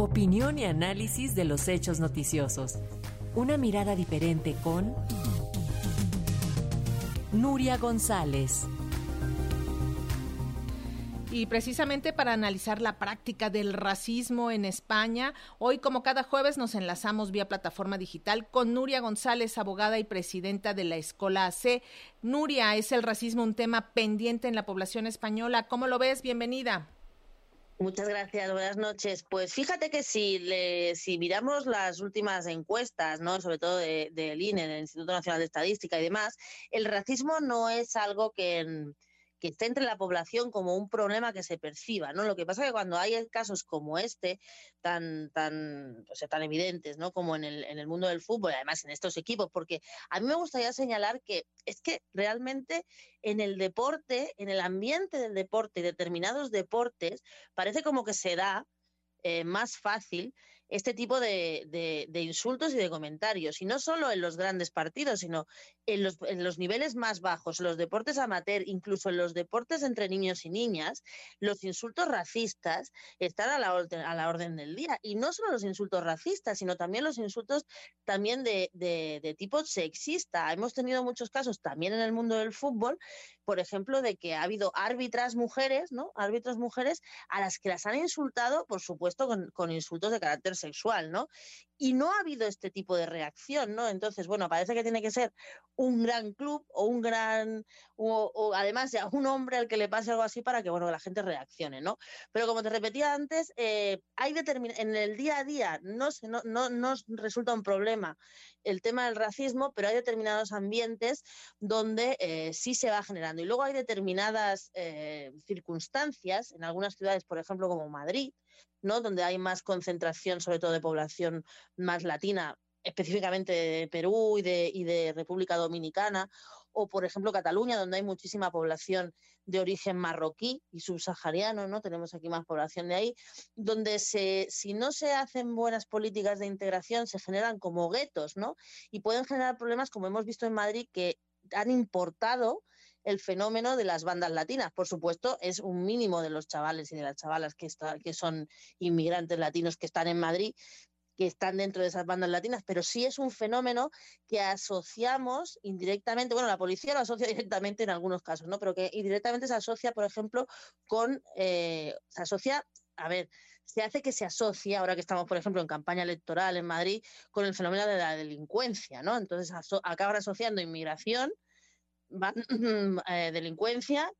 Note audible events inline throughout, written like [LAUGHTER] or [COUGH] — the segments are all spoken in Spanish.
Opinión y análisis de los hechos noticiosos. Una mirada diferente con Nuria González. Y precisamente para analizar la práctica del racismo en España, hoy como cada jueves nos enlazamos vía plataforma digital con Nuria González, abogada y presidenta de la Escola AC. Nuria, ¿es el racismo un tema pendiente en la población española? ¿Cómo lo ves? Bienvenida. Muchas gracias, buenas noches. Pues fíjate que si, le, si miramos las últimas encuestas, ¿no? sobre todo del de, INE, del Instituto Nacional de Estadística y demás, el racismo no es algo que, que esté entre la población como un problema que se perciba, ¿no? Lo que pasa es que cuando hay casos como este, tan, tan, o sea, tan evidentes, ¿no? Como en el, en el mundo del fútbol, además en estos equipos, porque a mí me gustaría señalar que es que realmente en el deporte, en el ambiente del deporte y determinados deportes, parece como que se da eh, más fácil este tipo de, de, insultos y de comentarios. Y no solo en los grandes partidos, sino en los, en los niveles más bajos, los deportes amateur, incluso en los deportes entre niños y niñas, los insultos racistas están a la, orden, a la orden del día. Y no solo los insultos racistas, sino también los insultos también de, de tipo sexista. Hemos tenido muchos casos también en el mundo del fútbol, por ejemplo, de que ha habido árbitras mujeres, ¿no? Árbitras mujeres a las que las han insultado, por supuesto, con, con insultos de carácter sexual, ¿no? Y no ha habido este tipo de reacción, ¿no? Entonces, bueno, parece que tiene que ser un gran club o un gran, o, además ya un hombre al que le pase algo así para que, bueno, la gente reaccione, ¿no? Pero como te repetía antes, eh, hay en el día a día no, no, no, no resulta un problema el tema del racismo, pero hay determinados ambientes donde eh, sí se va generando. Y luego hay determinadas eh, circunstancias, en algunas ciudades, por ejemplo, como Madrid, ¿no? donde hay más concentración, sobre todo de población más latina, específicamente de Perú y de, República Dominicana, o por ejemplo Cataluña, donde hay muchísima población de origen marroquí y subsahariano, ¿no? Tenemos aquí más población de ahí, donde se, si no se hacen buenas políticas de integración, se generan como guetos, ¿no? Y pueden generar problemas, como hemos visto en Madrid, que han importado el fenómeno de las bandas latinas. Por supuesto, es un mínimo de los chavales y de las chavalas que, está, que son inmigrantes latinos que están en Madrid, que están dentro de esas bandas latinas, pero sí es un fenómeno que asociamos indirectamente, bueno, la policía lo asocia [LAUGHS] directamente en algunos casos, ¿no? Pero que indirectamente se asocia, por ejemplo, con, eh, se asocia, a ver, se hace que se asocie, ahora que estamos, por ejemplo, en campaña electoral en Madrid, con el fenómeno de la delincuencia, ¿no? Entonces acaban asociando inmigración [CLEARS THROAT] eh, delincuencia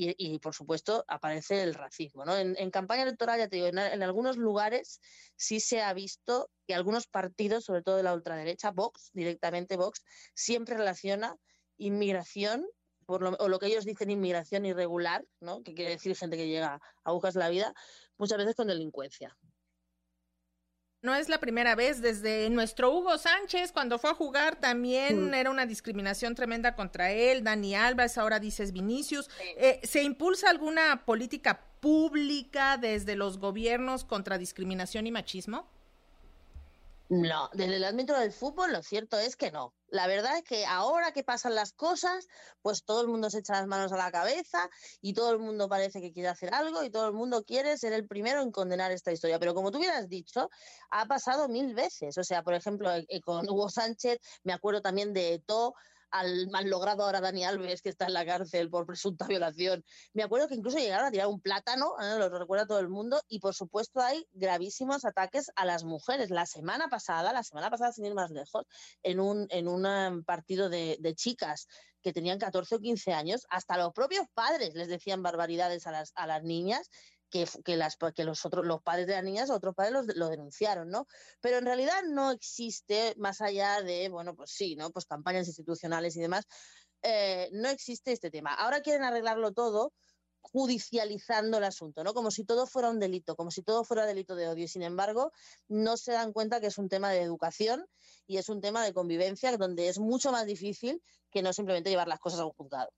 y, por supuesto, aparece el racismo. ¿no? En, campaña electoral, ya te digo, en, algunos lugares sí se ha visto que algunos partidos, sobre todo de la ultraderecha, Vox, directamente Vox, siempre relaciona inmigración por lo, o lo que ellos dicen inmigración irregular, ¿no? que quiere decir gente que llega a agujas la vida, muchas veces con delincuencia. No es la primera vez, desde nuestro Hugo Sánchez, cuando fue a jugar, también mm. era una discriminación tremenda contra él. Dani Alves, ahora dices Vinicius. Eh, ¿Se impulsa alguna política pública desde los gobiernos contra discriminación y machismo? No, desde el ámbito del fútbol lo cierto es que no. La verdad es que ahora que pasan las cosas, pues todo el mundo se echa las manos a la cabeza y todo el mundo parece que quiere hacer algo y todo el mundo quiere ser el primero en condenar esta historia. Pero como tú hubieras dicho, ha pasado mil veces. O sea, por ejemplo, eh, con Hugo Sánchez, me acuerdo también de Eto al mal logrado ahora Dani Alves, que está en la cárcel por presunta violación. Me acuerdo que incluso llegaron a tirar un plátano, ¿eh? lo recuerda todo el mundo, y por supuesto hay gravísimos ataques a las mujeres. La semana pasada, la semana pasada, sin ir más lejos, en un, en un um, partido de, de chicas que tenían 14 o 15 años, hasta los propios padres les decían barbaridades a las, a las niñas que, que, las, que los otros, los padres de las niñas, otros padres lo denunciaron, ¿no? Pero en realidad no existe, más allá de, bueno, pues sí, ¿no? Pues campañas institucionales y demás, eh, no existe este tema. Ahora quieren arreglarlo todo judicializando el asunto, ¿no? Como si todo fuera un delito, como si todo fuera delito de odio. Y sin embargo, no se dan cuenta que es un tema de educación y es un tema de convivencia donde es mucho más difícil que no simplemente llevar las cosas a un juzgado.